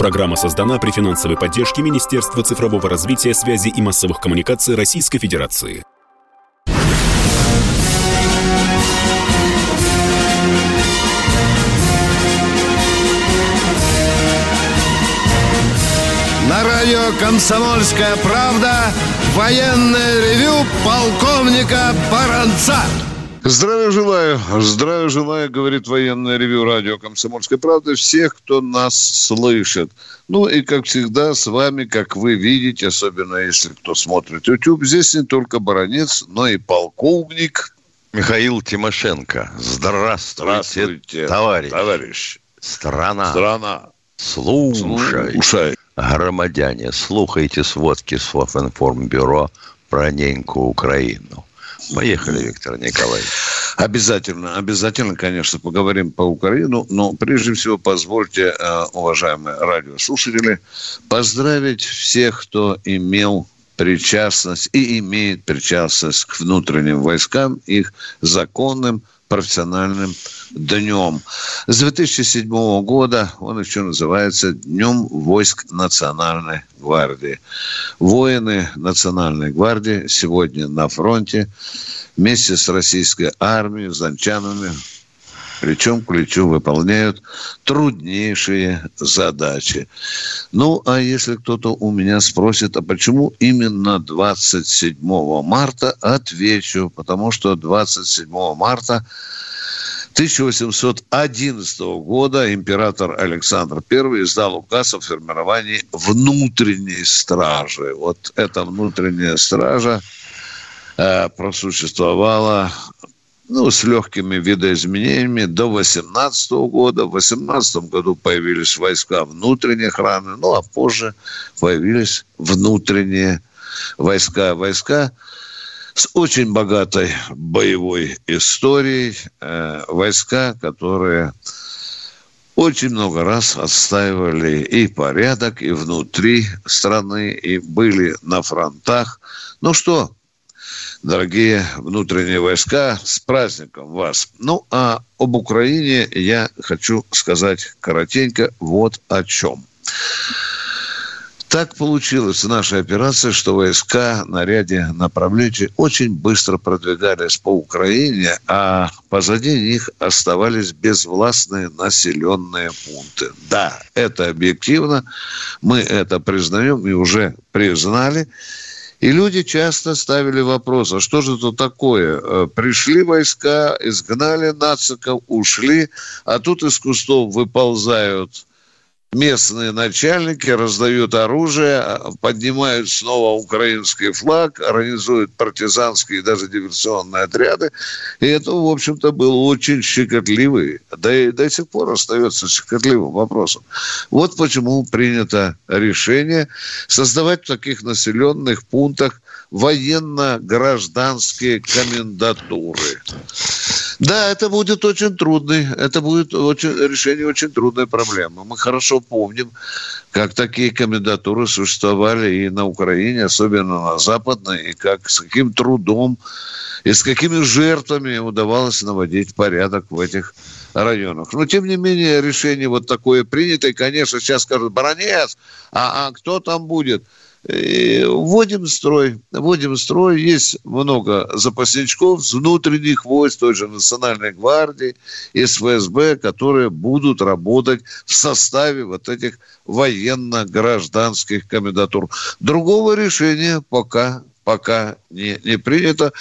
Программа создана при финансовой поддержке Министерства цифрового развития, связи и массовых коммуникаций Российской Федерации. На радио «Комсомольская правда» военное ревю полковника Баранца. Здравия желаю, здравия желаю, говорит военное ревю радио «Комсомольская правда» всех, кто нас слышит. Ну и, как всегда, с вами, как вы видите, особенно если кто смотрит YouTube, здесь не только баронец, но и полковник Михаил Тимошенко. Здравствуйте, Здравствуйте товарищ. товарищ. Страна. Страна. Слушай. Слушай. Громадяне, слухайте сводки Софинформбюро про неньку Украину. Поехали, Виктор Николаевич. Обязательно, обязательно, конечно, поговорим по Украину, но прежде всего позвольте, э, уважаемые радиослушатели, поздравить всех, кто имел причастность и имеет причастность к внутренним войскам, их законным профессиональным днем. С 2007 года он еще называется Днем войск Национальной гвардии. Воины Национальной гвардии сегодня на фронте вместе с российской армией, занчанами, плечом к плечу выполняют труднейшие задачи. Ну, а если кто-то у меня спросит, а почему именно 27 марта, отвечу, потому что 27 марта 1811 года император Александр I издал указ о формировании внутренней стражи. Вот эта внутренняя стража э, просуществовала ну, с легкими видоизменениями до 18 года. В 18 году появились войска внутренней охраны, ну, а позже появились внутренние войска. Войска с очень богатой боевой историей, э, войска, которые очень много раз отстаивали и порядок, и внутри страны, и были на фронтах. Ну что, дорогие внутренние войска, с праздником вас. Ну, а об Украине я хочу сказать коротенько вот о чем. Так получилось в нашей операции, что войска на ряде направлений очень быстро продвигались по Украине, а позади них оставались безвластные населенные пункты. Да, это объективно, мы это признаем и уже признали. И люди часто ставили вопрос, а что же это такое? Э, пришли войска, изгнали нациков, ушли, а тут из кустов выползают местные начальники раздают оружие, поднимают снова украинский флаг, организуют партизанские и даже диверсионные отряды. И это, в общем-то, был очень щекотливый, да и до сих пор остается щекотливым вопросом. Вот почему принято решение создавать в таких населенных пунктах военно-гражданские комендатуры. Да, это будет очень трудный, это будет очень, решение очень трудной проблемы. Мы хорошо помним, как такие комендатуры существовали и на Украине, особенно на Западной, и как с каким трудом и с какими жертвами удавалось наводить порядок в этих районах. Но, тем не менее, решение вот такое принято. И, конечно, сейчас скажут, баронец, а, а кто там будет? И вводим строй, вводим строй. Есть много запасничков с внутренних войск, той же Национальной гвардии, СВСБ, которые будут работать в составе вот этих военно-гражданских комендатур. Другого решения пока пока не, не принято.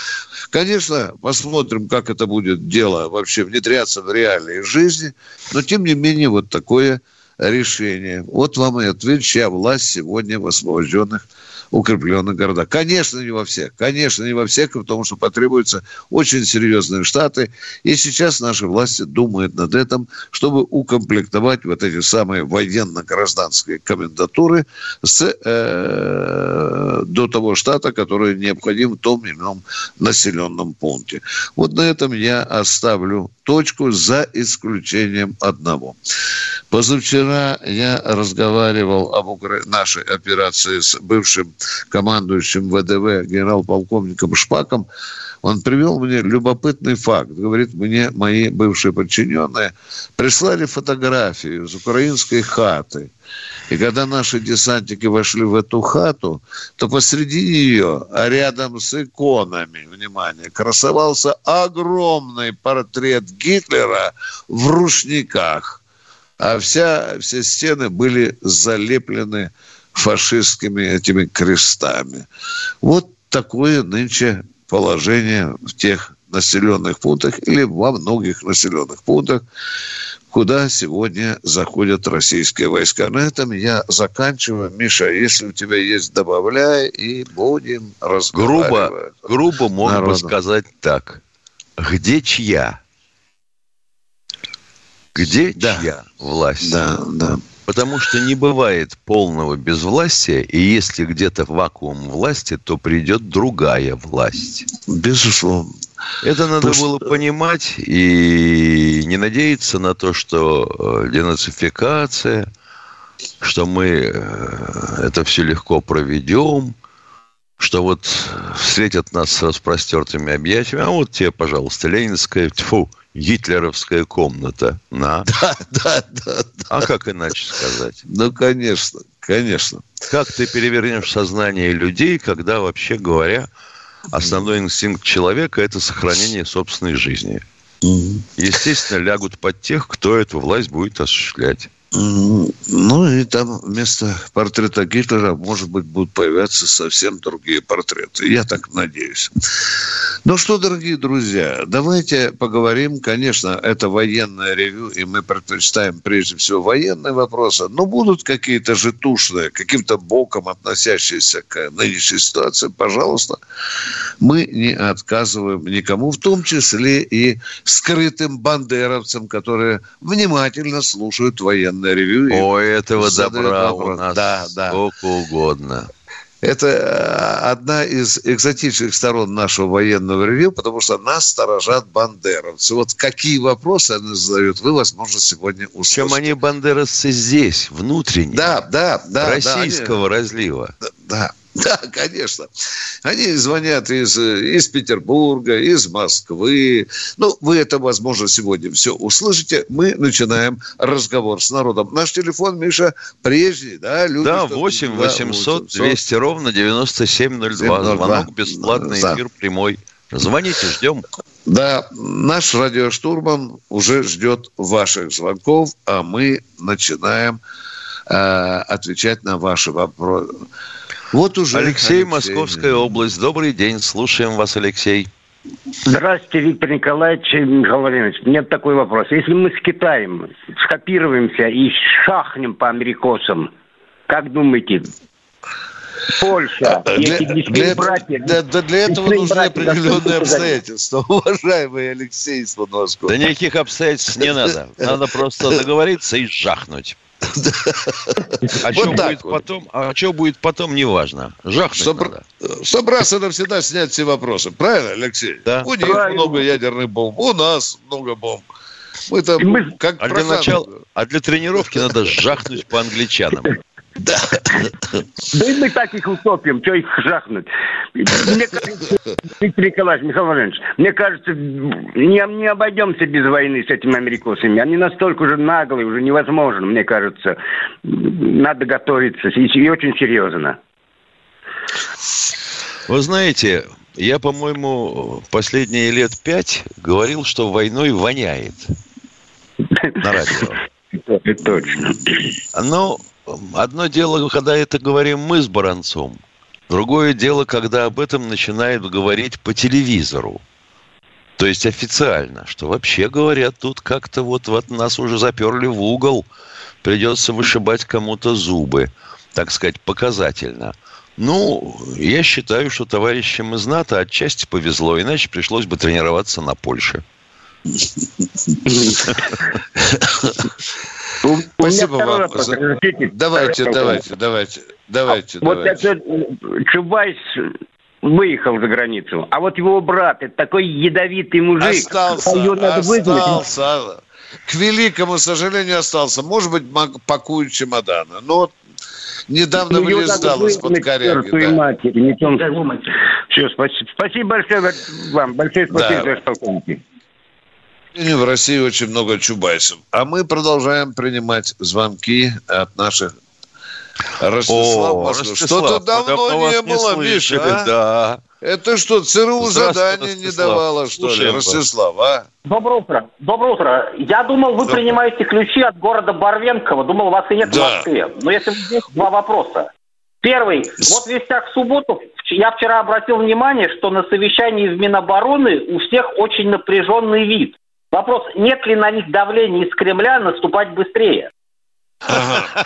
Конечно, посмотрим, как это будет дело вообще внедряться в реальной жизни, но тем не менее вот такое решение. Вот вам и ответ, чья власть сегодня в освобожденных укрепленных городах. Конечно, не во всех. Конечно, не во всех, потому что потребуются очень серьезные штаты. И сейчас наши власти думают над этим, чтобы укомплектовать вот эти самые военно-гражданские комендатуры с, э, до того штата, который необходим в том или ином населенном пункте. Вот на этом я оставлю точку за исключением одного. Позавчера я разговаривал об укра... нашей операции с бывшим командующим ВДВ генерал-полковником Шпаком. Он привел мне любопытный факт. Говорит, мне мои бывшие подчиненные прислали фотографию из украинской хаты. И когда наши десантники вошли в эту хату, то посреди нее, а рядом с иконами, внимание, красовался огромный портрет Гитлера в рушниках. А вся, все стены были залеплены фашистскими этими крестами. Вот такое нынче положение в тех населенных пунктах или во многих населенных пунктах, куда сегодня заходят российские войска. На этом я заканчиваю. Миша, если у тебя есть, добавляй, и будем разговаривать. Грубо, грубо можно бы сказать так. Где чья? Где да. чья власть? Да, да. Потому что не бывает полного безвластия, и если где-то вакуум власти, то придет другая власть. Безусловно. Это надо Потому было понимать и не надеяться на то, что э, денацификация, что мы э, это все легко проведем, что вот встретят нас с распростертыми объятиями, а вот тебе, пожалуйста, ленинская, тьфу, гитлеровская комната. На. Да, да, да, да. А как иначе сказать? Ну, конечно, конечно. Как ты перевернешь сознание людей, когда, вообще говоря, основной инстинкт человека – это сохранение собственной жизни. Естественно, лягут под тех, кто эту власть будет осуществлять. Ну и там вместо портрета Гитлера, может быть, будут появляться совсем другие портреты. Я так надеюсь. Ну что, дорогие друзья, давайте поговорим. Конечно, это военное ревю, и мы предпочитаем прежде всего военные вопросы. Но будут какие-то житушные, каким-то боком относящиеся к нынешней ситуации, пожалуйста. Мы не отказываем никому, в том числе и скрытым бандеровцам, которые внимательно слушают военные военное ревю. О, этого добра у нас да, да. сколько угодно. Это э, одна из экзотичных сторон нашего военного ревю, потому что нас сторожат бандеровцы. Вот какие вопросы они задают, вы, возможно, сегодня услышите. Чем они бандеровцы здесь, внутренние. Да, да, да. Российского да, они... разлива. Да, да. Да, конечно. Они звонят из, из Петербурга, из Москвы. Ну, вы это, возможно, сегодня все услышите. Мы начинаем разговор с народом. Наш телефон, Миша, прежний, да? Люди, да, 8 800 200 ровно 9702. Звонок бесплатный, да. эфир прямой. Звоните, ждем. Да, наш радиоштурман уже ждет ваших звонков, а мы начинаем э, отвечать на ваши вопросы. Вот уже. Алексей, Алексей, Московская область. Добрый день. Слушаем вас, Алексей. Здравствуйте, Виктор Николаевич Михаил Владимирович. У меня такой вопрос. Если мы с Китаем скопируемся и шахнем по америкосам, как думаете, Польша, а, для, для, братья, для, для, для этого нужны братья, определенные обстоятельства, уважаемый Алексей из Да никаких обстоятельств не надо. Надо просто договориться и жахнуть. А что будет потом? А что будет потом, неважно. Жахнуть Собр... Собраться навсегда снять все вопросы. Правильно, Алексей? Да. У них много ядерных бомб, у нас много бомб. Мы там как а для начала, а для тренировки надо жахнуть по англичанам. Да. Да и мы так их утопим, что их жахнуть. Мне кажется, Виктор Николаевич, Михаил Владимирович, мне кажется, не, не обойдемся без войны с этими америкосами. Они настолько уже наглые, уже невозможно, мне кажется. Надо готовиться, и, и очень серьезно. Вы знаете, я, по-моему, последние лет пять говорил, что войной воняет на радио. Это точно. Но одно дело, когда это говорим мы с Баранцом, другое дело, когда об этом начинают говорить по телевизору. То есть официально, что вообще говорят, тут как-то вот, вот нас уже заперли в угол, придется вышибать кому-то зубы, так сказать, показательно. Ну, я считаю, что товарищам из НАТО отчасти повезло, иначе пришлось бы тренироваться на Польше. Спасибо вам. Вопрос, давайте, давайте, давайте, давайте. Вот это Чубайс выехал за границу, а вот его брат, это такой ядовитый мужик. Остался, остался. К великому сожалению, остался. Может быть, пакует чемоданы. Но недавно ну, вылезал из-под коряги. Да. Матери, не том... Все, спасибо. Спасибо большое вам. Большое спасибо, да. Полковники. В России очень много чубайсов. А мы продолжаем принимать звонки от наших Ростислав О, Что-то давно не было, не Миша. А? Да. Это что, ЦРУ задание не давало, что ли, Ростислав, а? Доброе утро. Доброе утро. Я думал, вы Доброе. принимаете ключи от города Барвенкова. Думал, вас и нет да. в Москве. Но если здесь два вопроса. Первый. Вот в вестях в субботу я вчера обратил внимание, что на совещании в Минобороны у всех очень напряженный вид. Вопрос, нет ли на них давления из Кремля наступать быстрее? Ага.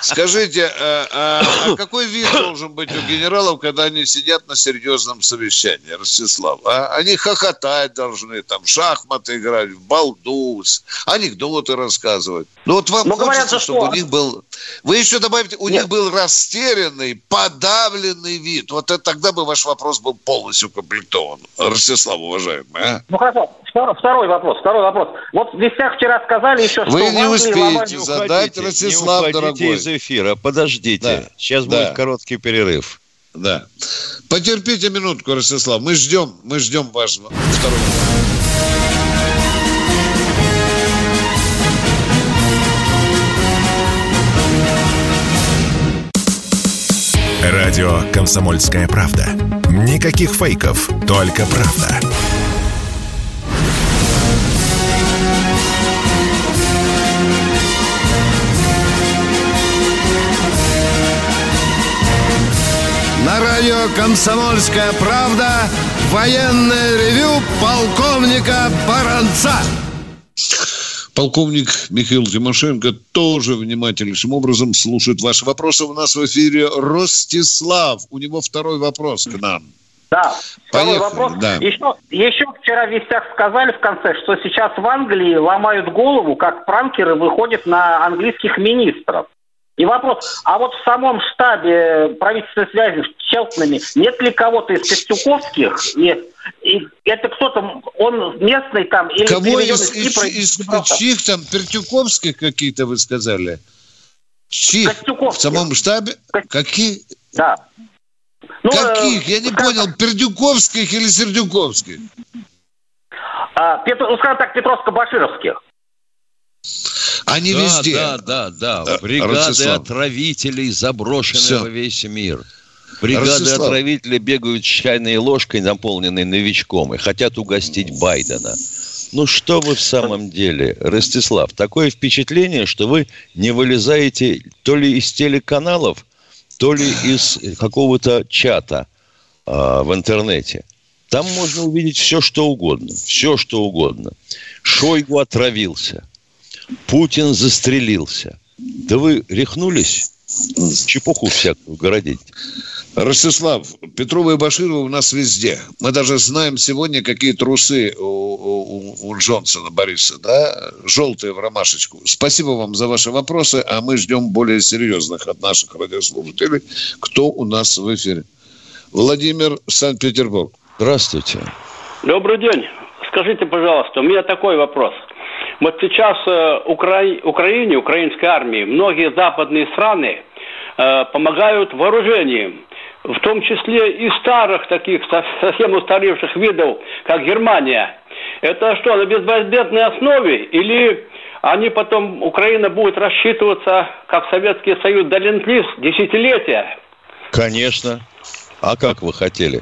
Скажите, а, а, а какой вид должен быть у генералов, когда они сидят на серьезном совещании, Ростислав? А? Они хохотать должны, там, шахматы играть, в балду, анекдоты рассказывать. Ну вот вам Но ну, хочется, говорят, чтобы что... у них был... Вы еще добавите, у Нет. них был растерянный, подавленный вид. Вот это, тогда бы ваш вопрос был полностью комплектован. Ростислав, уважаемый. А? Ну хорошо, второй вопрос, второй вопрос. Вот в вестях вчера сказали еще, что... Вы не успеете задать, Ростислав, не дорогой. из эфира, подождите. Да. Сейчас да. будет короткий перерыв. Да. Потерпите минутку, Ростислав. Мы ждем, мы ждем вашего второго. Радио «Комсомольская правда». Никаких фейков, только правда. Радио «Комсомольская правда» военное ревю полковника Баранца. Полковник Михаил Тимошенко тоже внимательнейшим образом слушает ваши вопросы. У нас в эфире Ростислав. У него второй вопрос к нам. Да, второй Поехали, вопрос. Да. Еще, еще вчера в вестях сказали в конце, что сейчас в Англии ломают голову, как пранкеры выходят на английских министров. И вопрос, а вот в самом штабе правительственной связи в Челтнаме нет ли кого-то из Костюковских? И, и это кто-то, он местный там или Кого из, из, Кипра, из, из чьих там, Пертюковских какие-то вы сказали? Чьих? В самом штабе? Ко... Какие? Да. Ну, Каких? Я не как... понял, Пердюковских или Сердюковских? А, Петр, ну, скажем так, Петровско-Башировских. Они да, везде. Да, да, да. да Бригады Ростислав. отравителей заброшены Все. во весь мир. Бригады Ростислав. отравителей бегают с чайной ложкой, наполненной новичком, и хотят угостить Байдена. Ну что вы в самом деле, Ростислав, такое впечатление, что вы не вылезаете то ли из телеканалов, то ли из какого-то чата э, в интернете. Там можно увидеть все, что угодно. Все, что угодно. Шойгу отравился. Путин застрелился. Да вы рехнулись? Чепуху всякую городить. Ростислав, Петрова и Баширова у нас везде. Мы даже знаем сегодня, какие трусы у, у, у Джонсона Бориса, да? Желтые в ромашечку. Спасибо вам за ваши вопросы, а мы ждем более серьезных от наших радиослушателей. Кто у нас в эфире? Владимир, Санкт-Петербург. Здравствуйте. Добрый день. Скажите, пожалуйста, у меня такой вопрос – вот сейчас э, Укра... Украине, украинской армии, многие западные страны э, помогают вооружением, в том числе и старых таких совсем устаревших видов, как Германия. Это что, на безвозмездной основе или они потом, Украина будет рассчитываться, как Советский Союз, до десятилетия? Конечно. А как вы хотели?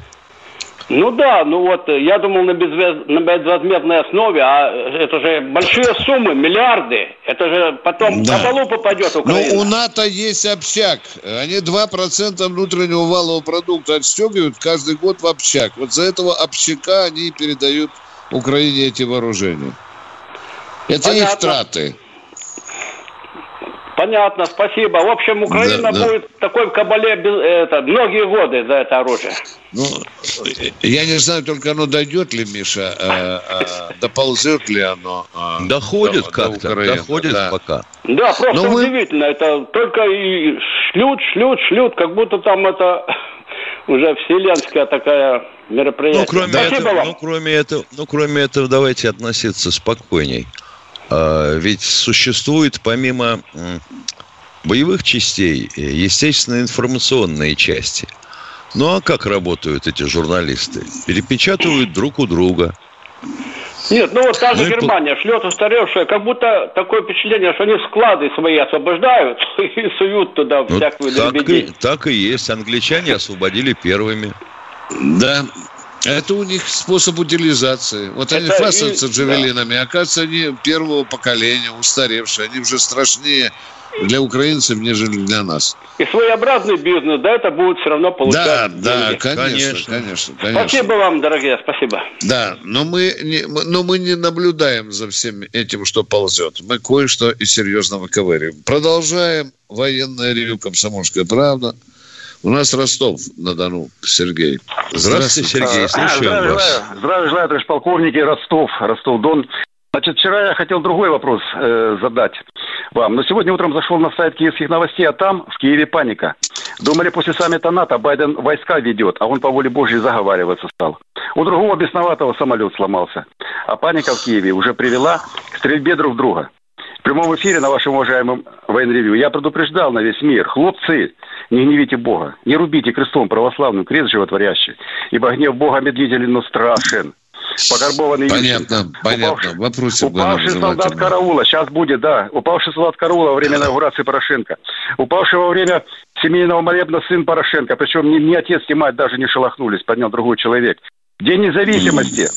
Ну да, ну вот э, я думал на, безвез... на безвозмездной основе, а это же большие суммы, миллиарды. Это же потом да. на полу попадет ну, Украина. Ну у НАТО есть общак. Они 2% внутреннего валового продукта отстегивают каждый год в общак. Вот за этого общака они передают Украине эти вооружения. Это Понятно. их траты. Понятно, спасибо. В общем, Украина да, будет да. такой в кабале это, многие годы за это оружие. Ну, я не знаю, только оно дойдет ли, Миша, э, э, доползет ли оно. Э, доходит до, как-то, до доходит да. пока. Да, просто Но удивительно. Мы... Это только и шлют, шлют, шлют, как будто там это уже вселенская такая мероприятие. Ну, кроме, этого, ну, кроме этого, ну, кроме этого, давайте относиться спокойней. А, ведь существует помимо боевых частей, естественно, информационные части. Ну а как работают эти журналисты? Перепечатывают друг у друга. Нет, ну вот та же Мы Германия по... шлет устаревшая, как будто такое впечатление, что они склады свои освобождают и суют туда ну, всякую так и, так и есть. Англичане освободили первыми. Да, это у них способ утилизации. Вот они фасуются и... джавелинами. Да. Оказывается, они первого поколения, устаревшие. Они уже страшнее для украинцев, нежели для нас. И своеобразный бизнес, да, это будет все равно получать Да, да, конечно, конечно, конечно, Спасибо вам, дорогие, спасибо. Да, но мы, не, но мы не наблюдаем за всем этим, что ползет. Мы кое-что и серьезно выковыриваем. Продолжаем. Военное ревю «Комсомольская правда». У нас Ростов-на-Дону, Сергей. Здравствуйте, Сергей, слушаем здравия вас. Желаю, здравия желаю, товарищ полковники, Ростов, Ростов-Дон. Значит, вчера я хотел другой вопрос э, задать вам. Но сегодня утром зашел на сайт киевских новостей, а там в Киеве паника. Думали, после саммита НАТО Байден войска ведет, а он по воле Божьей заговариваться стал. У другого бесноватого самолет сломался. А паника в Киеве уже привела к стрельбе друг друга. В прямом эфире на вашем уважаемом военревью я предупреждал на весь мир. Хлопцы, не гневите Бога, не рубите крестом православным крест животворящий, ибо гнев Бога медлителен, но страшен. Покарбованный Понятно, Ющенко. понятно. Упавший, Вопросы упавший солдат караула, сейчас будет, да. Упавший солдат караула во время инаугурации Порошенко. Упавший во время семейного молебна сын Порошенко. Причем ни, ни отец, ни мать даже не шелохнулись, поднял другой человек. День независимости.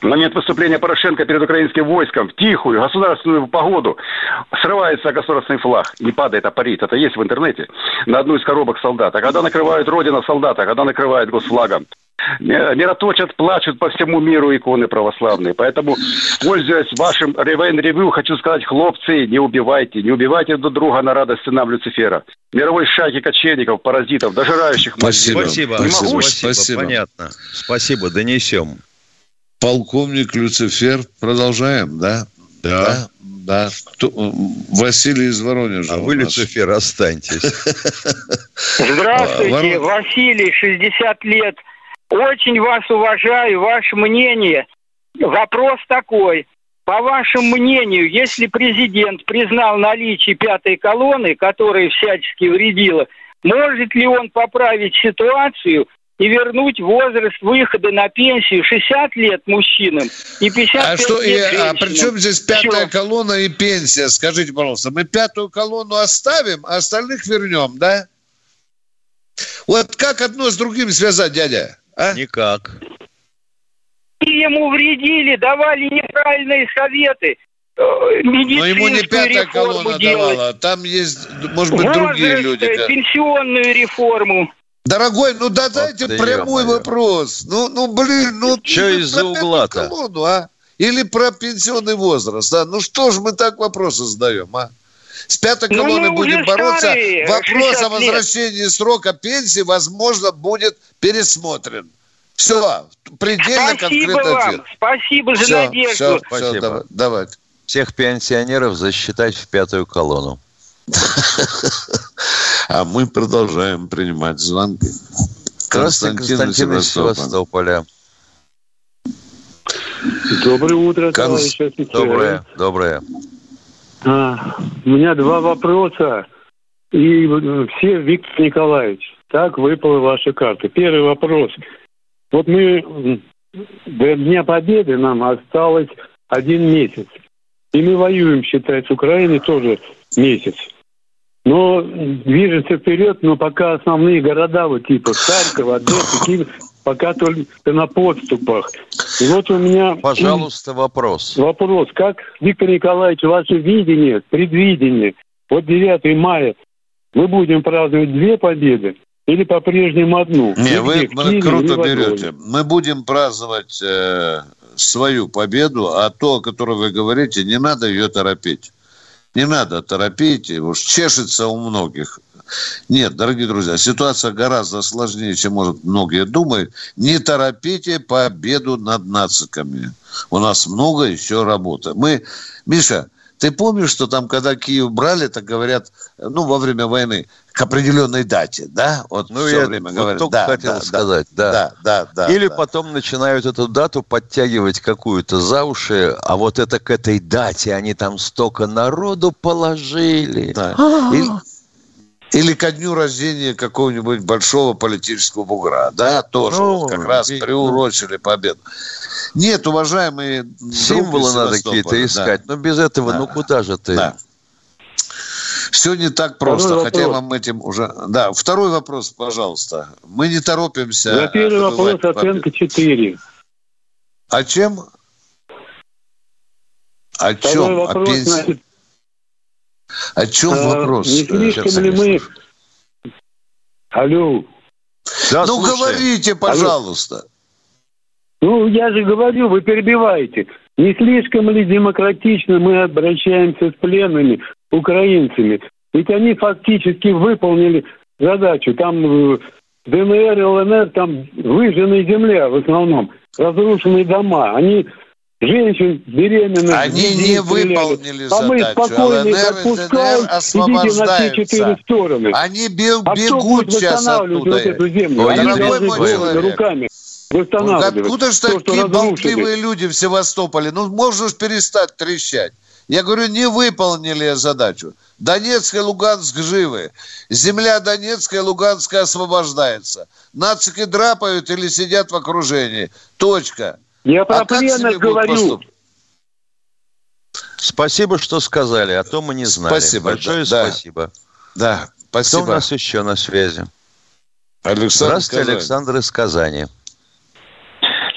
В момент выступления Порошенко перед украинским войском в тихую государственную погоду срывается государственный флаг. Не падает, а парит. Это есть в интернете. На одну из коробок солдата. А когда накрывают родина солдата, когда накрывают госфлагом, мироточат, плачут по всему миру иконы православные. Поэтому, пользуясь вашим Ревен Ревью, хочу сказать, хлопцы, не убивайте, не убивайте друг друга на радость сынам Люцифера. Мировой шайки кочевников, паразитов, дожирающих Спасибо. Спасибо. Спасибо. Спасибо. Понятно. Спасибо. Донесем. Полковник Люцифер. Продолжаем, да? Да. да? Да. Кто? Василий из Воронежа. А вы, Люцифер, останьтесь. Здравствуйте, Василий, 60 лет. Очень вас уважаю, ваше мнение. Вопрос такой. По вашему мнению, если президент признал наличие пятой колонны, которая всячески вредила, может ли он поправить ситуацию и вернуть возраст выхода на пенсию 60 лет мужчинам и 55 а что, лет и, А при чем здесь пятая Все. колонна и пенсия? Скажите, пожалуйста, мы пятую колонну оставим, а остальных вернем, да? Вот как одно с другим связать, дядя? А? Никак. Ему вредили, давали неправильные советы. Э, Но ему не пятая колонна делать. давала. Там есть, может быть, Возраст, другие люди. пенсионную реформу. Дорогой, ну да дайте вот прямой вопрос. Ну, ну, блин, ну... Что из-за угла-то? Колонну, а? Или про пенсионный возраст, а? Ну что ж мы так вопросы задаем, а? С пятой ну, колонной будем бороться. Старые, Вопрос о возвращении лет. срока пенсии, возможно, будет пересмотрен. Все, предельно Спасибо конкретно вам. ответ. Спасибо за все, надежду. Все, Спасибо. Все, давай, давай. Всех пенсионеров засчитать в пятую колонну. А мы продолжаем принимать звонки. Константин, Константин из Севастополя. Доброе утро, товарищ Доброе, доброе. А, у меня два вопроса. И все, Виктор Николаевич, так выпала ваша карта. Первый вопрос. Вот мы до Дня Победы нам осталось один месяц. И мы воюем, считай, с Украиной тоже месяц. Но движется вперед, но пока основные города, вот типа Харьков, Одесса, Киев, пока только на подступах. И вот у меня... Пожалуйста, вопрос. Вопрос. Как, Виктор Николаевич, ваше видение, предвидение, вот 9 мая мы будем праздновать две победы или по-прежнему одну? Не, вы, вы круто берете. Мы будем праздновать э, свою победу, а то, о которой вы говорите, не надо ее торопить. Не надо торопить, уж чешется у многих. Нет, дорогие друзья, ситуация гораздо сложнее, чем, может, многие думают. Не торопите победу над нациками. У нас много еще работы. Мы, Миша, ты помнишь, что там, когда Киев брали, так говорят, ну, во время войны, к определенной дате, да? Вот ну, все я время вот говорят. только да, хотел да, сказать, да. Да, да, да. Или да. потом начинают эту дату подтягивать какую-то за уши, а вот это к этой дате они там столько народу положили. Да. И... Или ко дню рождения какого-нибудь большого политического бугра. Да, тоже ну, как раз приурочили победу. Нет, уважаемые... Символы надо какие-то искать. Да. Но без этого, да. ну куда же ты? Да. Все не так просто, второй хотя вопрос. вам этим уже... Да, второй вопрос, пожалуйста. Мы не торопимся... За первый вопрос оценка 4. О чем? О чем? Вопрос, О пенсии? Значит, О чем а, вопрос? Не слишком ли мы... Алло. Да, ну, слушай. говорите, пожалуйста. Алло. Ну, я же говорю, вы перебиваете. Не слишком ли демократично мы обращаемся с пленными украинцами? Ведь они фактически выполнили задачу. Там э, ДНР, ЛНР, там выжженная земля в основном, разрушенные дома. Они женщин беременных. Они не выполнили задачу. А мы спокойно ЛНР отпускаем, идите на все четыре стороны. Они бег, а бегут сейчас оттуда. Вот эту землю? Ой, Они должны руками восстанавливать. Ну, откуда же такие болтливые люди в Севастополе? Ну, можно же перестать трещать. Я говорю, не выполнили задачу. Донецк и Луганск живы. Земля Донецкая и Луганская освобождается. Нацики драпают или сидят в окружении. Точка. Я про а пленных говорю. Спасибо, что сказали, а то мы не знали. Спасибо. Большое да, спасибо. Да, спасибо. Кто у нас еще на связи? Александр Здравствуйте, Казань. Александр из Казани.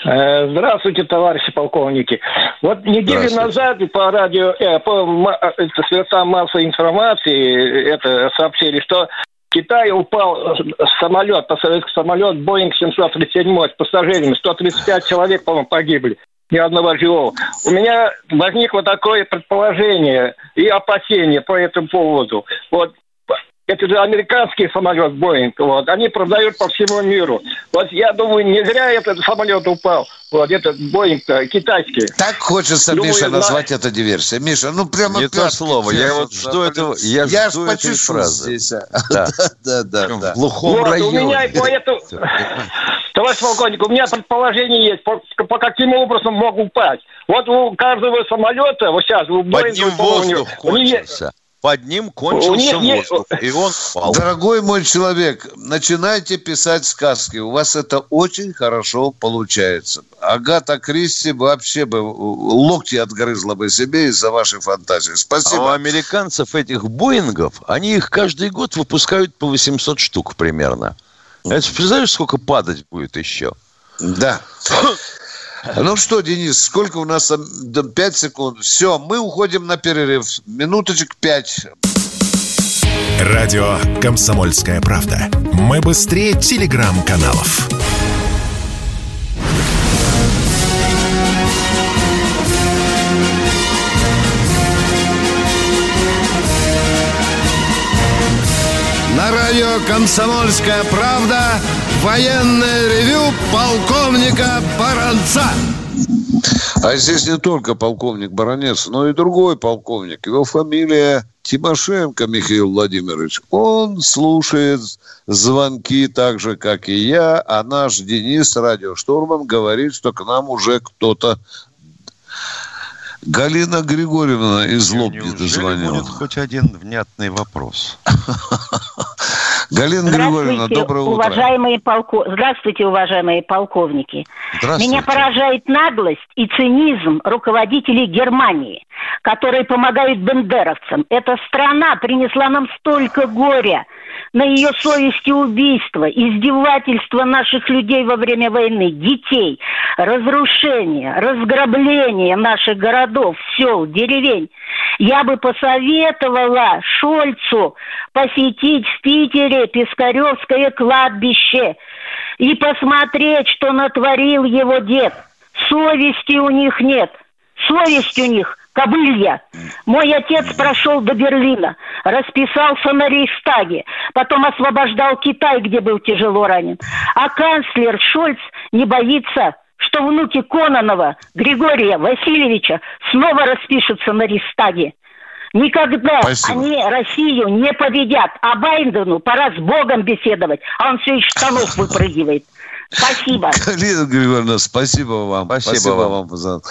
Э, здравствуйте, товарищи полковники. Вот неделю назад по радио, э, по это, средствам массовой информации это сообщили, что Китае упал самолет, советский самолет Боинг 737 с пассажирами. 135 человек, по-моему, погибли. Ни одного живого. У меня возникло такое предположение и опасение по этому поводу. Вот это же американский самолет Боинг, вот, они продают по всему миру. Вот я думаю, не зря этот самолет упал. Вот этот Боинг китайский. Так хочется, думаю, Миша, назвать это диверсией. Миша, ну прямо Не то слово. Я вот жду этого, я, я жду этой фразы. Здесь. Да, да, да. да. В глухом вот, районе. У меня по этому... Товарищ полковник, у меня предположение есть, по, по каким образом мог упасть. Вот у каждого самолета, вот сейчас, у Боинга... Под ним воздух хочется под ним кончился нет, воздух, нет. и он пал. Дорогой мой человек, начинайте писать сказки. У вас это очень хорошо получается. Агата Кристи вообще бы локти отгрызла бы себе из-за вашей фантазии. Спасибо. А у американцев этих Боингов, они их каждый год выпускают по 800 штук примерно. Это, представляешь, сколько падать будет еще? Да. Ну что, Денис, сколько у нас? Пять секунд. Все, мы уходим на перерыв. Минуточек пять. Радио «Комсомольская правда». Мы быстрее телеграм-каналов. «Комсомольская правда» Военное ревю полковника Баранца. А здесь не только полковник Баранец, но и другой полковник. Его фамилия Тимошенко Михаил Владимирович. Он слушает звонки так же, как и я, а наш Денис Радиоштурман говорит, что к нам уже кто-то Галина Григорьевна из Лобни звонила. будет хоть один внятный вопрос? Галина Григорьевна, доброе утро. Уважаемые полко... Здравствуйте, уважаемые полковники. Меня поражает наглость и цинизм руководителей Германии, которые помогают бендеровцам. Эта страна принесла нам столько горя – на ее совести убийства, издевательства наших людей во время войны, детей, разрушение, разграбление наших городов, сел, деревень. Я бы посоветовала Шольцу посетить в Питере Пискаревское кладбище и посмотреть, что натворил его дед. Совести у них нет. Совесть у них Кобылья. Мой отец прошел до Берлина, расписался на Рейхстаге, потом освобождал Китай, где был тяжело ранен. А канцлер Шольц не боится, что внуки Кононова, Григория Васильевича, снова распишутся на Рейхстаге. Никогда Спасибо. они Россию не победят. А Байдену пора с Богом беседовать, а он все из штанов выпрыгивает. Спасибо. Галина Григорьевна, спасибо вам. Спасибо, спасибо вам. вам.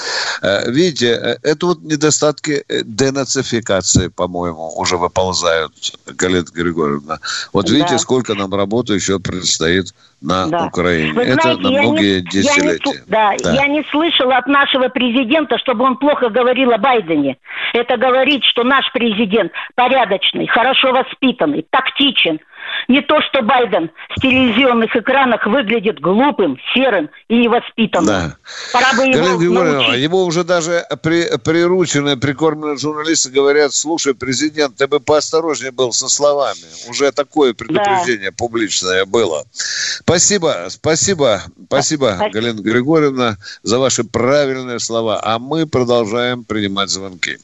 Э, видите, э, это вот недостатки э, денацификации, по-моему, уже выползают, Галина Григорьевна. Вот да. видите, сколько нам работы еще предстоит на да. Украине. Вы это на многие не, десятилетия. Я не, да, да, я не слышала от нашего президента, чтобы он плохо говорил о Байдене. Это говорит, что наш президент порядочный, хорошо воспитанный, тактичен – не то, что Байден с телевизионных экранах выглядит глупым, серым и невоспитанным. Да. Пора бы его Галина Его уже даже при, прирученные, прикормленные журналисты говорят, слушай, президент, ты бы поосторожнее был со словами. Уже такое предупреждение да. публичное было. Спасибо, спасибо, спасибо, спасибо, Галина Григорьевна, за ваши правильные слова. А мы продолжаем принимать звонки.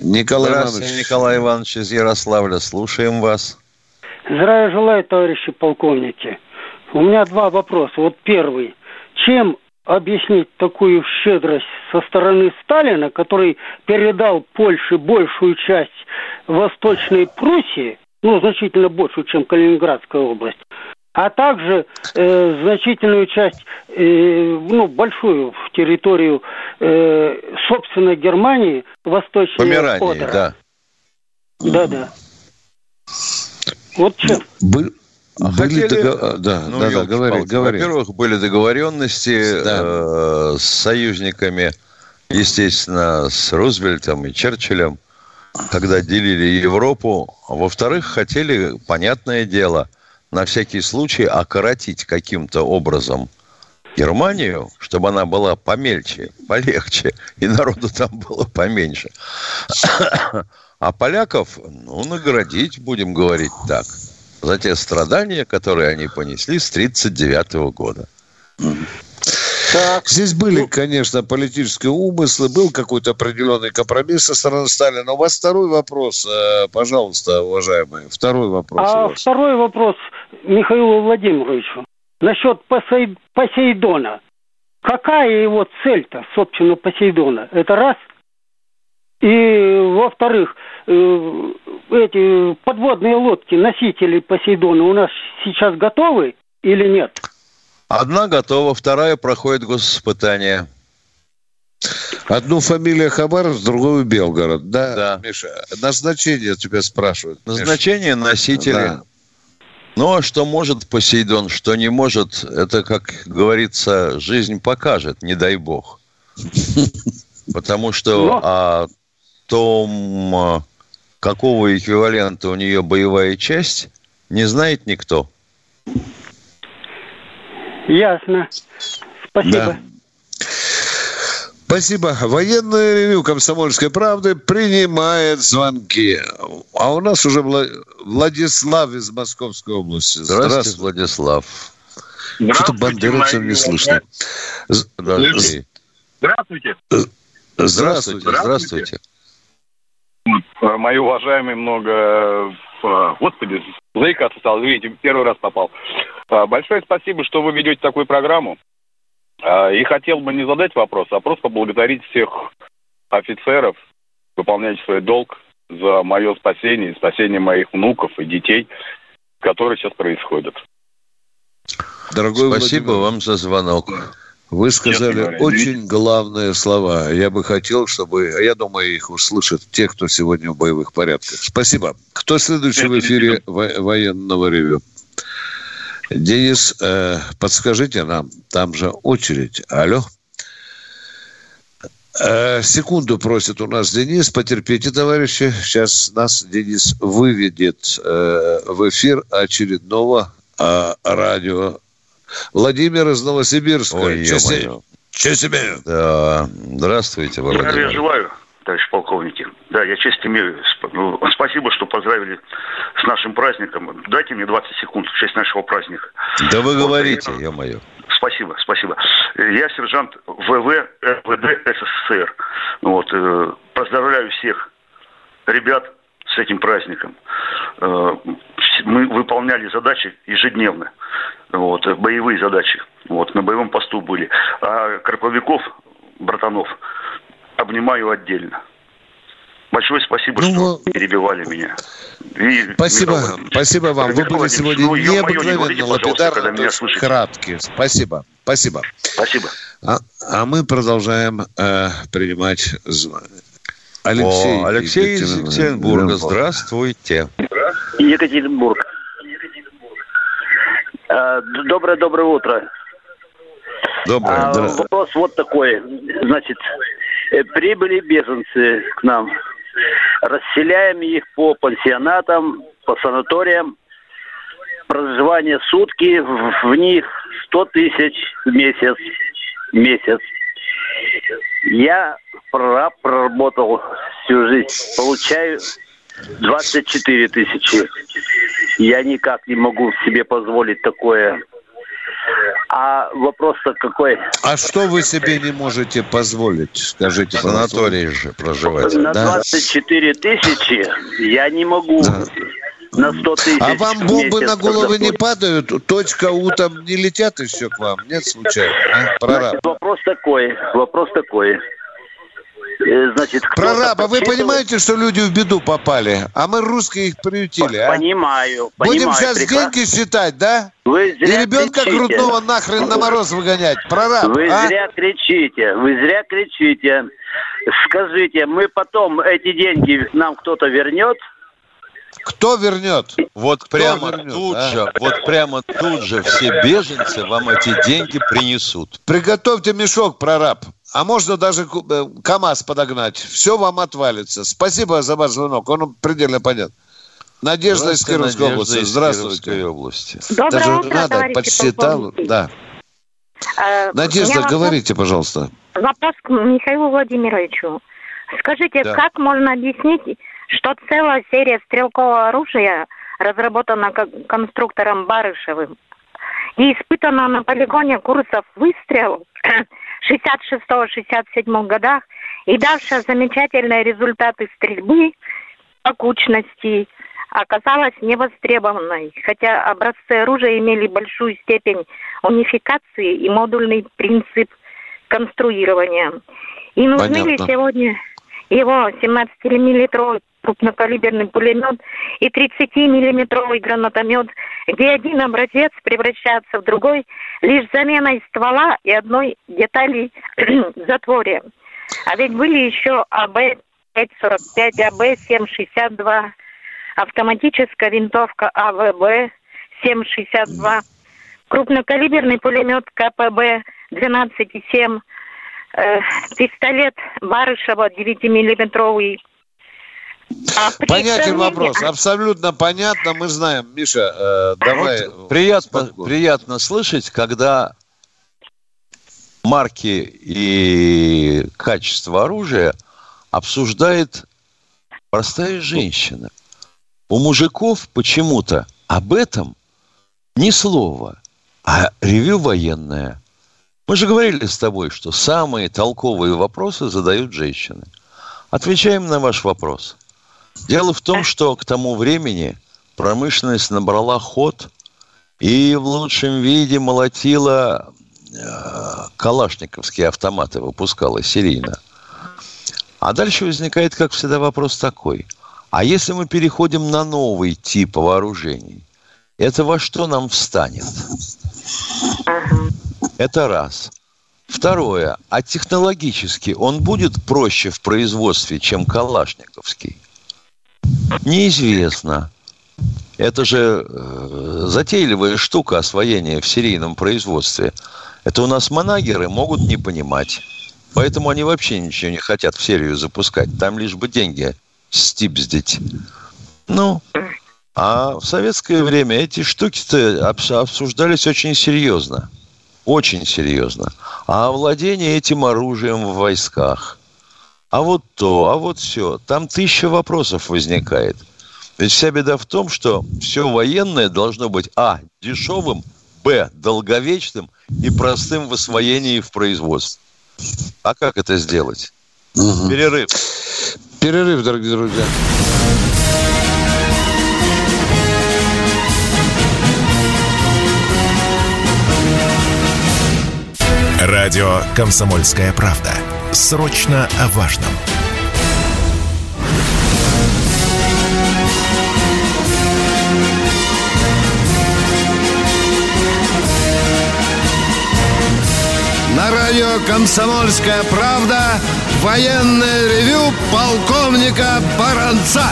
Николай Иванович. Николай Иванович из Ярославля. Слушаем вас. Здравия желаю, товарищи полковники. У меня два вопроса. Вот первый. Чем объяснить такую щедрость со стороны Сталина, который передал Польше большую часть Восточной Пруссии, ну, значительно большую, чем Калининградская область, а также э, значительную часть, э, ну, большую территорию, э, собственно, Германии, Восточной Померании, Одера. да. Да-да. Вот чем. Бы... А были хотели... Догов... Да, ну, да, да, говори, говори. Во-первых, были договоренности да. э, с союзниками, естественно, с Рузвельтом и Черчиллем, когда делили Европу. Во-вторых, хотели, понятное дело, на всякий случай окоротить каким-то образом Германию, чтобы она была помельче, полегче, и народу там было поменьше. А поляков, ну, наградить, будем говорить так, за те страдания, которые они понесли с 1939 года. Так. Здесь были, ну, конечно, политические умыслы, был какой-то определенный компромисс со стороны Сталина. У вас второй вопрос, э, пожалуйста, уважаемый. Второй вопрос. А второй вопрос Михаилу Владимировичу. Насчет Посейдона. Какая его цель-то, собственно, Посейдона? Это раз – и, во-вторых, э, эти подводные лодки, носители Посейдона у нас сейчас готовы или нет? Одна готова, вторая проходит госиспытание. Одну фамилия Хабаров, другую Белгород. Да, да. Миша, назначение тебя спрашивают. Назначение Миша. носители. Да. Ну, а что может Посейдон, что не может, это, как говорится, жизнь покажет, не дай бог. Потому что Но... а, том, а, какого эквивалента у нее боевая часть, не знает никто. Ясно. Спасибо. Да. Спасибо. Военное ревю «Комсомольской правды» принимает звонки. А у нас уже Владислав из Московской области. Здравствуйте, Здравствуйте. Владислав. Что-то бандеровцев не слышно. Здравствуйте. Здравствуйте. Здравствуйте. Здравствуйте. Э, мои уважаемые много... Э, господи, заикаться стал, видите, первый раз попал. Э, большое спасибо, что вы ведете такую программу. И хотел бы не задать вопрос, а просто поблагодарить всех офицеров, выполняющих свой долг за мое спасение, спасение моих внуков и детей, которые сейчас происходят. Дорогой Спасибо Владимир. вам за звонок. Вы сказали говоря, очень главные слова. Я бы хотел, чтобы, а я думаю, их услышат те, кто сегодня в боевых порядках. Спасибо. Кто следующий в эфире во- военного ревю? Денис, э, подскажите нам, там же очередь. Алло. Э, секунду просит у нас Денис. Потерпите, товарищи. Сейчас нас Денис выведет э, в эфир очередного э, радио Владимир из Новосибирска. Ой, Честь, честь имею. Да. Здравствуйте, Владимир. Я желаю, товарищ полковники. Да, я честь имею. Ну, спасибо, что поздравили с нашим праздником. Дайте мне 20 секунд в честь нашего праздника. Да вы вот, говорите, я... мое. Спасибо, спасибо. Я сержант ВВ РВД СССР. Вот, э, поздравляю всех ребят с этим праздником. Мы выполняли задачи ежедневно вот, боевые задачи. Вот, на боевом посту были. А Карповиков, братанов, обнимаю отдельно. Большое спасибо, ну, что перебивали меня. И, спасибо, Михаил, спасибо вам. Вы были сегодня ну, необыкновенно лапидарны, краткие. Спасибо, спасибо. Спасибо. А, а мы продолжаем э, принимать Алексей, О, Алексей из Екатеринбурга. Здравствуйте. Екатеринбург. Доброе-доброе утро. Доброе. А, вопрос вот такой. Значит, э, прибыли беженцы к нам. Расселяем их по пансионатам, по санаториям. Проживание сутки, в, в них 100 тысяч в месяц. Месяц. Я прораб проработал всю жизнь. Получаю 24 тысячи. Я никак не могу себе позволить такое. А вопрос-то какой? А что вы себе не можете позволить, скажите? В санатории же проживать. На да? 24 тысячи я не могу. Да. На 100 тысяч А вам бомбы на головы не падают? Точка У там не летят еще к вам? Нет, случайно? А? Значит, вопрос такой. Вопрос такой. Э, значит, Прораб, а вы понимаете, что люди в беду попали? А мы русские их приютили, а? Понимаю, понимаю. Будем сейчас прекрасно. деньги считать, да? Вы зря И ребенка кричите. грудного нахрен на мороз выгонять. Прораб, Вы а? зря кричите, вы зря кричите. Скажите, мы потом эти деньги нам кто-то вернет? Кто вернет? Вот Кто прямо вернет, тут а? же, вот прямо тут же все беженцы вам эти деньги принесут. Приготовьте мешок, прораб. А можно даже э, КАМАЗ подогнать. Все вам отвалится. Спасибо за ваш звонок. Он предельно понятен. Надежда из Кировской области. Здравствуйте. области. Доброе Даже утро, надо, подсчитал. Да. А, Надежда, говорите, вопрос, пожалуйста. Вопрос к Михаилу Владимировичу. Скажите, да. как можно объяснить, что целая серия стрелкового оружия разработана конструктором Барышевым и испытана на полигоне курсов выстрел 66-67 годах и давшая замечательные результаты стрельбы по кучности, оказалась невостребованной, хотя образцы оружия имели большую степень унификации и модульный принцип конструирования. И нужны Понятно. ли сегодня его 17-миллиметровый крупнокалиберный пулемет и 30-миллиметровый гранатомет, где один образец превращается в другой лишь заменой ствола и одной детали в затворе. А ведь были еще АБ-545, АБ-762, автоматическая винтовка АВБ-762, крупнокалиберный пулемет КПБ 12,7, э, пистолет Барышева 9-миллиметровый, а Понятен вопрос, абсолютно понятно, мы знаем. Миша, э, давай. Приятно, приятно слышать, когда марки и качество оружия обсуждает простая женщина. У мужиков почему-то об этом ни слова, а ревю военное. Мы же говорили с тобой, что самые толковые вопросы задают женщины. Отвечаем на ваш вопрос – Дело в том, что к тому времени промышленность набрала ход и в лучшем виде молотила э, калашниковские автоматы, выпускала серийно. А дальше возникает, как всегда, вопрос такой. А если мы переходим на новый тип вооружений, это во что нам встанет? Это раз. Второе. А технологически он будет проще в производстве, чем калашниковский? Неизвестно. Это же э, затейливая штука освоения в серийном производстве. Это у нас манагеры могут не понимать. Поэтому они вообще ничего не хотят в серию запускать. Там лишь бы деньги стипздить. Ну, а в советское время эти штуки-то обсуждались очень серьезно. Очень серьезно. А овладение этим оружием в войсках а вот то, а вот все. Там тысяча вопросов возникает. Ведь вся беда в том, что все военное должно быть, а, дешевым, б, долговечным и простым в освоении и в производстве. А как это сделать? Угу. Перерыв. Перерыв, дорогие друзья. Радио «Комсомольская правда». Срочно о важном. На радио «Комсомольская правда» военное ревю полковника Баранца.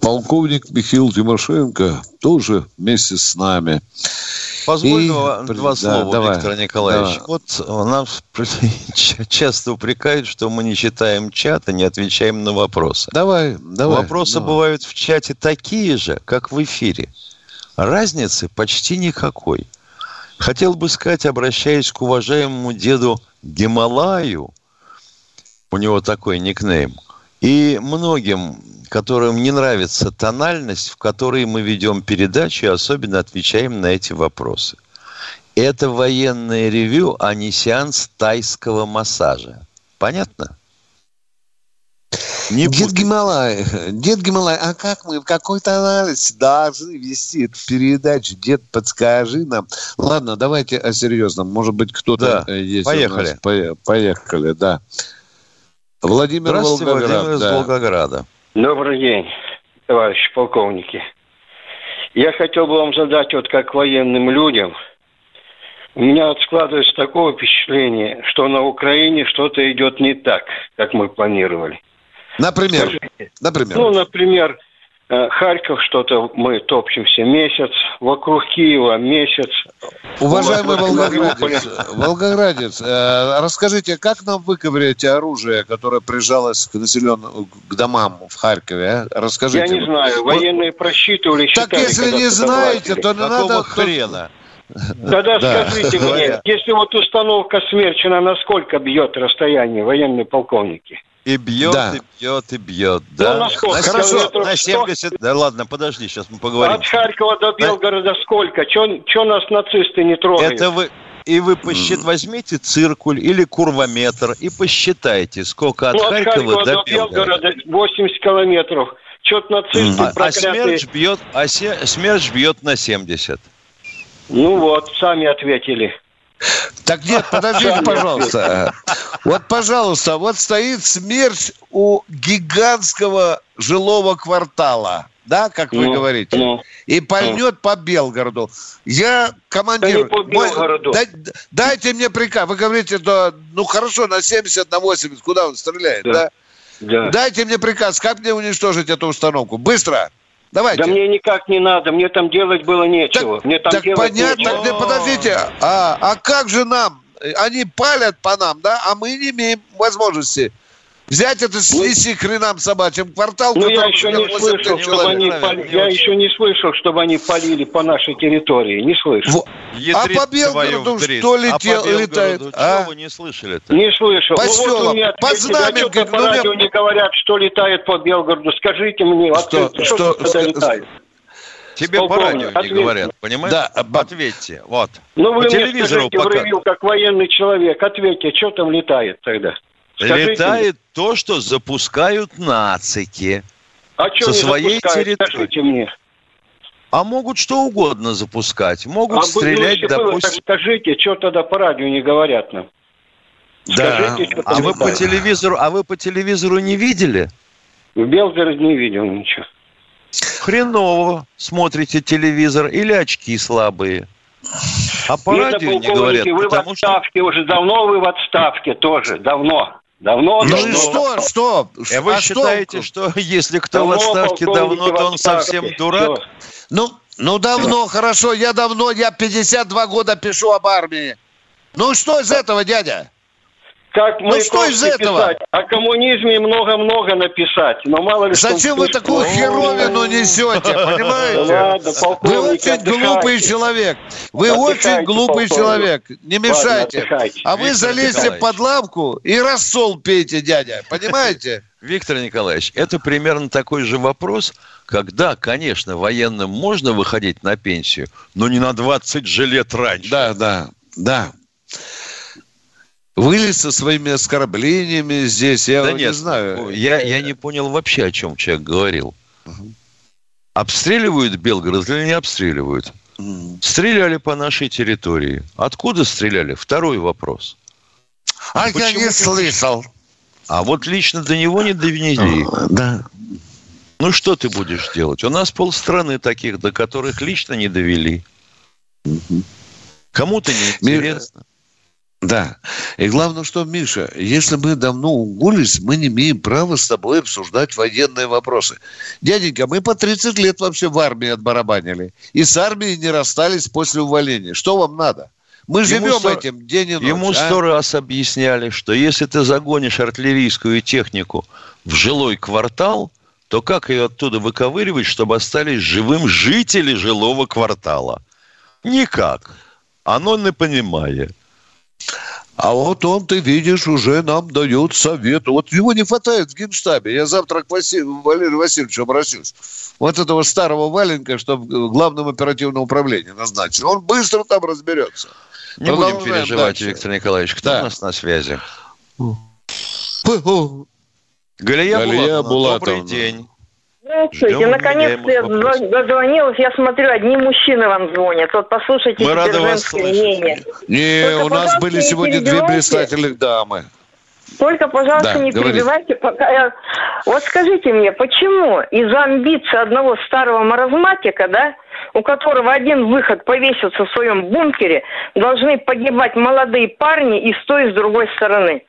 Полковник Михаил Тимошенко тоже вместе с нами. Позволь и... два, да, слова, давай, Виктор Николаевич. Давай. Вот нас часто упрекают, что мы не читаем чат и не отвечаем на вопросы. Давай, давай. Вопросы давай. бывают в чате такие же, как в эфире. Разницы почти никакой. Хотел бы сказать, обращаясь к уважаемому деду Гималаю, у него такой никнейм, и многим, которым не нравится тональность, в которой мы ведем передачу и особенно отвечаем на эти вопросы. Это военное ревю, а не сеанс тайского массажа. Понятно? Не дед Гималай, дед Гималай, а как мы в какой-то анализ должны вести эту передачу? Дед, подскажи нам. Ладно, давайте о серьезном. Может быть, кто-то да, есть. Поехали. Поехали, да. Владимир Здравствуйте, Волгоград. Владимир из да. Волгограда. Добрый день, товарищи полковники. Я хотел бы вам задать, вот как военным людям, у меня складывается такое впечатление, что на Украине что-то идет не так, как мы планировали. Например? Скажите, например? Ну, например, Харьков что-то мы топчемся месяц, вокруг Киева месяц. Уважаемый Волгоградец, Волгоградец, э, расскажите, как нам выковырять оружие, которое прижалось к населенным, к домам в Харькове? А? Расскажите. Я не знаю, военные просчитывали, Так если не знаете, то не надо... хрена? Тогда да. скажите мне, если вот установка Смерчина, насколько бьет расстояние военные полковники? И бьет, да. и бьет, и бьет. Да? Ну, на, сколько? Хорошо, на 70... Да ладно, подожди, сейчас мы поговорим. От Харькова до Белгорода а... сколько? Че нас нацисты не трогают? Это вы... И вы посчит, возьмите циркуль или курвометр и посчитайте, сколько от, ну, от Харькова, Харькова до, Белгорода. 80 километров. Что-то нацисты mm. а, а смерч бьет, а се, смерч бьет на 70. Ну вот, сами ответили. Так нет, подождите, пожалуйста. Вот, пожалуйста, вот стоит смерть у гигантского жилого квартала, да, как вы ну, говорите, ну, и пойдет ну. по Белгороду. Я командир... Да по Белгороду. Мой, дай, дайте мне приказ. Вы говорите, что, ну хорошо, на 70, на 80, куда он стреляет, да? да? Да. Дайте мне приказ, как мне уничтожить эту установку? Быстро! Давайте. Да мне никак не надо, мне там делать было нечего. Так, мне там так делать понятно, нечего. подождите, а, а как же нам? Они палят по нам, да, а мы не имеем возможности взять это, снести ну, хренам собачьим квартал. Ну, я еще не слышал, чтобы они пали... я еще не слышал, чтобы они полили по нашей территории, не слышал. А по Белгороду что летел, а по летает? А? вы не слышали-то? Не слышал. По ну, вот мне по Знаменке. по ну, радио не говорят, что летает по Белгороду. Скажите мне, что, ответьте, что, что, что летает? Тебе по радио не говорят, понимаешь? Да, ответьте. Вот. Ну, вы по мне скажите, пока... в ревью, как военный человек, ответьте, что там летает тогда? Скажите Летает то, что запускают нацики. А что со своей территории. Скажите мне. А могут что угодно запускать. Могут а стрелять, ну, допустим... Было, так скажите, что тогда по радио не говорят нам? Да. Скажите, а вы по телевизору, а вы по телевизору не видели? В Белгороде не видел ничего. Хреново смотрите телевизор или очки слабые. А по Нет, радио не говорят. Вы в отставке что... уже давно, вы в отставке тоже, давно. Давно, ну давно. и что, что? А вы а считаете, что? что если кто давно, в отставке давно, то он совсем дурак? Ну, ну давно, хорошо, я давно, я 52 года пишу об армии. Ну что из этого, дядя? Как ну что из этого? Писать? О коммунизме много-много написать, но мало ли Зачем вы такую херовину несете, понимаете? Вы очень глупый человек. Вы очень глупый человек. Не мешайте. А вы залезьте под лавку и рассол пейте, дядя. Понимаете? Виктор Николаевич, это примерно такой же вопрос, когда, конечно, военным можно выходить на пенсию, но не на 20 же лет раньше. Да, да, да вылез со своими оскорблениями здесь, я да не нет, знаю. Я, я не понял вообще, о чем человек говорил. Угу. Обстреливают Белгород или не обстреливают? Угу. Стреляли по нашей территории. Откуда стреляли? Второй вопрос. А Почему я не слышал. А вот лично до него не довели. Да. Ну что ты будешь делать? У нас полстраны таких, до которых лично не довели. Угу. Кому-то не интересно. Да. И главное, что, Миша, если мы давно угулись, мы не имеем права с тобой обсуждать военные вопросы. Дяденька, мы по 30 лет вообще в армии отбарабанили. И с армией не расстались после увольнения. Что вам надо? Мы ему живем сто... этим день и ночь. Ему а? сто раз объясняли, что если ты загонишь артиллерийскую технику в жилой квартал, то как ее оттуда выковыривать, чтобы остались живым жители жилого квартала? Никак. Оно не понимает. А вот он, ты видишь, уже нам дает совет. Вот его не хватает в генштабе. Я завтра к Василь... Валерию Васильевичу обращусь. Вот этого старого валенка, что в главном оперативном управлении назначен. Он быстро там разберется. Не будем переживать, дальше. Виктор Николаевич. Кто да. у нас на связи? Галия, Галия Булатовна, Булатовна. Добрый день. Здравствуйте, наконец-то я дозвонилась. Я смотрю, одни мужчины вам звонят. Вот послушайте Мы рады вас слышать. мнение. Не, Только, у нас были сегодня две блистательных дамы. Только, пожалуйста, да, не говори. перебивайте, пока я... Вот скажите мне, почему из-за амбиции одного старого маразматика, да, у которого один выход повесился в своем бункере, должны погибать молодые парни и с той, и с другой стороны?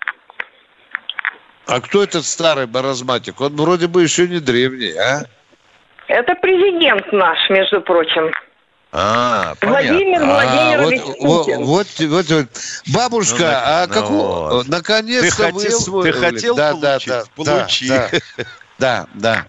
А кто этот старый маразматик? Он вроде бы еще не древний, а? Это президент наш, между прочим. А, Владимир понятно. Владимирович а, вот, вот, вот, вот, Бабушка, ну, а ну, какую... Наконец-то ты хотел, вы Ты хотел да, получить? Да, да, Получи. Да, да, да.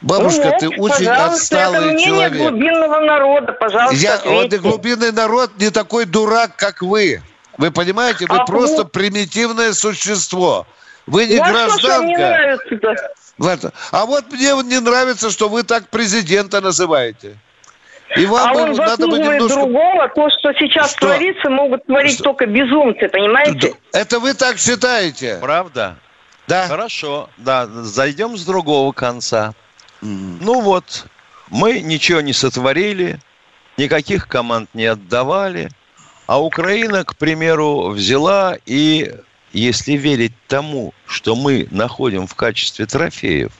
Бабушка, ну, ты очень отсталый это человек. глубинного народа, пожалуйста, Я, Вот и глубинный народ не такой дурак, как вы. Вы понимаете, вы а просто вы... примитивное существо. Вы не Я гражданка. Не нравится А вот мне не нравится, что вы так президента называете. И вам а он надо бы немножко... другого. То, что сейчас что? творится, могут творить что? только безумцы, понимаете? Это вы так считаете? Правда? Да. Хорошо, да. Зайдем с другого конца. Mm. Ну вот, мы ничего не сотворили, никаких команд не отдавали, а Украина, к примеру, взяла и если верить тому, что мы находим в качестве трофеев,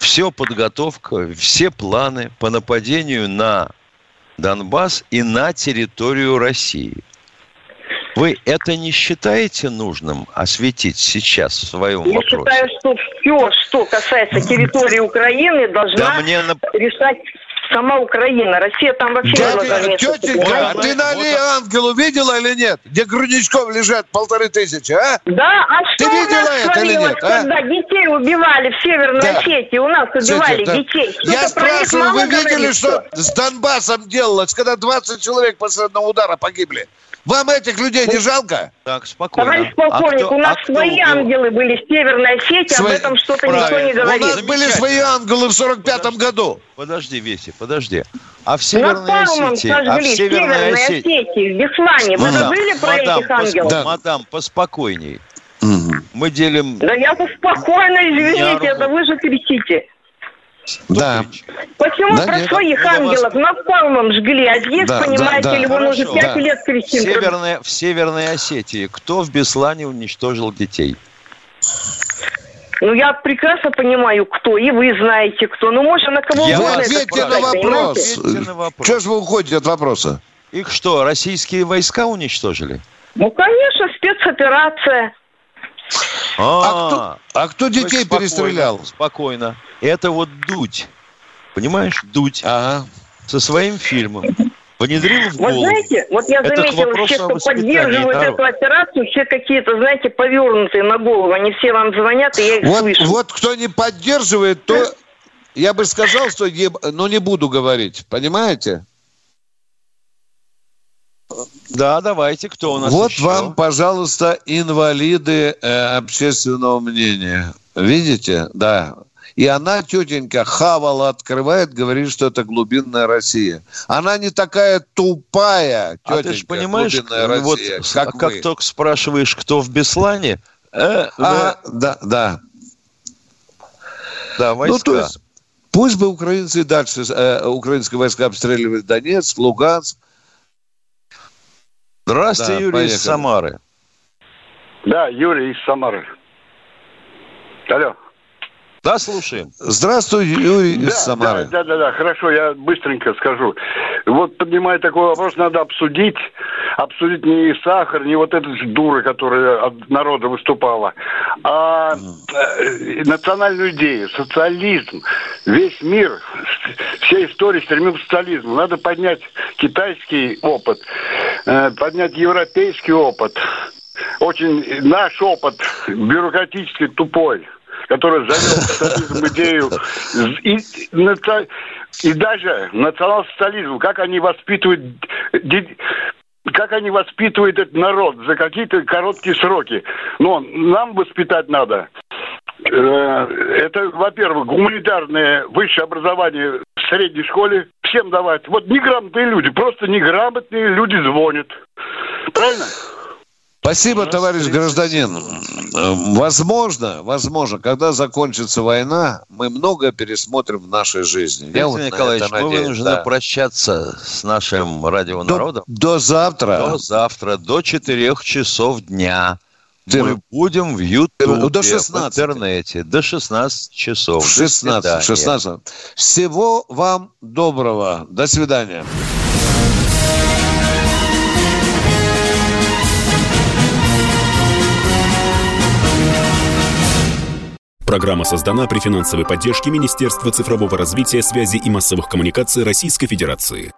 все подготовка, все планы по нападению на Донбасс и на территорию России. Вы это не считаете нужным осветить сейчас в своем Я вопросе? Я считаю, что все, что касается территории Украины, должна да мне... решать сама Украина. Россия там вообще Дядя, не Тетенька, а ты на аллее Ангелу видела или нет? Где грудничков лежат полторы тысячи, а? Да, а что ты видела это или нет, а? когда детей убивали в Северной да. Осетии? У нас убивали Кстати, детей. Что Я спрашиваю, вы видели, говорит, что с Донбассом делалось, когда 20 человек после одного удара погибли? Вам этих людей не жалко? Так, спокойно. Товарищ полковник, а кто, у нас а свои убил? ангелы были в Северной Осетии, Свои... об этом что-то никто не говорит. У нас были свои ангелы в 45-м году. Подожди, Веси, подожди. А в Северной Осетии? А в Северной Осетии? Осетии, в Беслане. Вы забыли про мадам, этих ангелов? Да. Мадам, поспокойней. Угу. Мы делим... Да я спокойно, извините, это вы же кричите. Да. Почему да, про нет, своих ангелов вас... напалмом жгли, а здесь, да, понимаете да, да. он уже пять да. лет кричит. В Северной, в Северной Осетии кто в Беслане уничтожил детей? Ну, я прекрасно понимаю, кто, и вы знаете, кто. Ну, может, на кого я угодно ответьте на вопрос. на вопрос. Чего же вы уходите от вопроса? Их что, российские войска уничтожили? Ну, конечно, спецоперация. А, а, кто, а кто детей спокойно, перестрелял? Спокойно. Это вот Дудь. Понимаешь, Дудь. Ага. Со своим фильмом. Внедрил в голову. Вот знаете, вот я заметила, все, кто поддерживают народ. эту операцию, все какие-то, знаете, повернутые на голову. Они все вам звонят, и я их вот, слышу. Вот кто не поддерживает, то я бы сказал, что не, но не буду говорить. Понимаете? Да, давайте, кто у нас Вот еще? вам, пожалуйста, инвалиды э, общественного мнения. Видите? Да. И она, тетенька, хавала открывает, говорит, что это глубинная Россия. Она не такая тупая, тетенька, а ты же понимаешь, глубинная вот, Россия, как, как вы. только спрашиваешь, кто в Беслане, э, а, вы... да, да. Да, войска. Ну, то есть, пусть бы украинцы дальше, э, украинские войска обстреливали Донецк, Луганск, Здравствуйте, да, Юрий поехали. из Самары. Да, Юрий из Самары. Алло. Да, слушаем. Здравствуй, Юрий из да, Самары. Да, да, да, да, хорошо, я быстренько скажу. Вот поднимая такой вопрос, надо обсудить, обсудить не сахар, не вот эта дура, которая от народа выступала, а э, национальную идею, социализм. Весь мир, вся история стремится к социализму. Надо поднять китайский опыт, поднять европейский опыт, очень наш опыт бюрократический тупой который завел социализм идею и, и даже национал-социализм, как они воспитывают как они воспитывают этот народ за какие-то короткие сроки. Но нам воспитать надо. Э, это, во-первых, гуманитарное высшее образование в средней школе всем давать. Вот неграмотные люди, просто неграмотные люди звонят. Правильно? Спасибо, товарищ гражданин. Возможно, возможно, когда закончится война, мы многое пересмотрим в нашей жизни. Виктор Я вот Николаевич, мы вынуждены да. прощаться с нашим радионародом. До, до завтра. До завтра, до 4 часов дня. Мы будем в Ютубе, до 16. в интернете, до 16 часов. 16, 16. Всего вам доброго. До свидания. Программа создана при финансовой поддержке Министерства цифрового развития, связи и массовых коммуникаций Российской Федерации.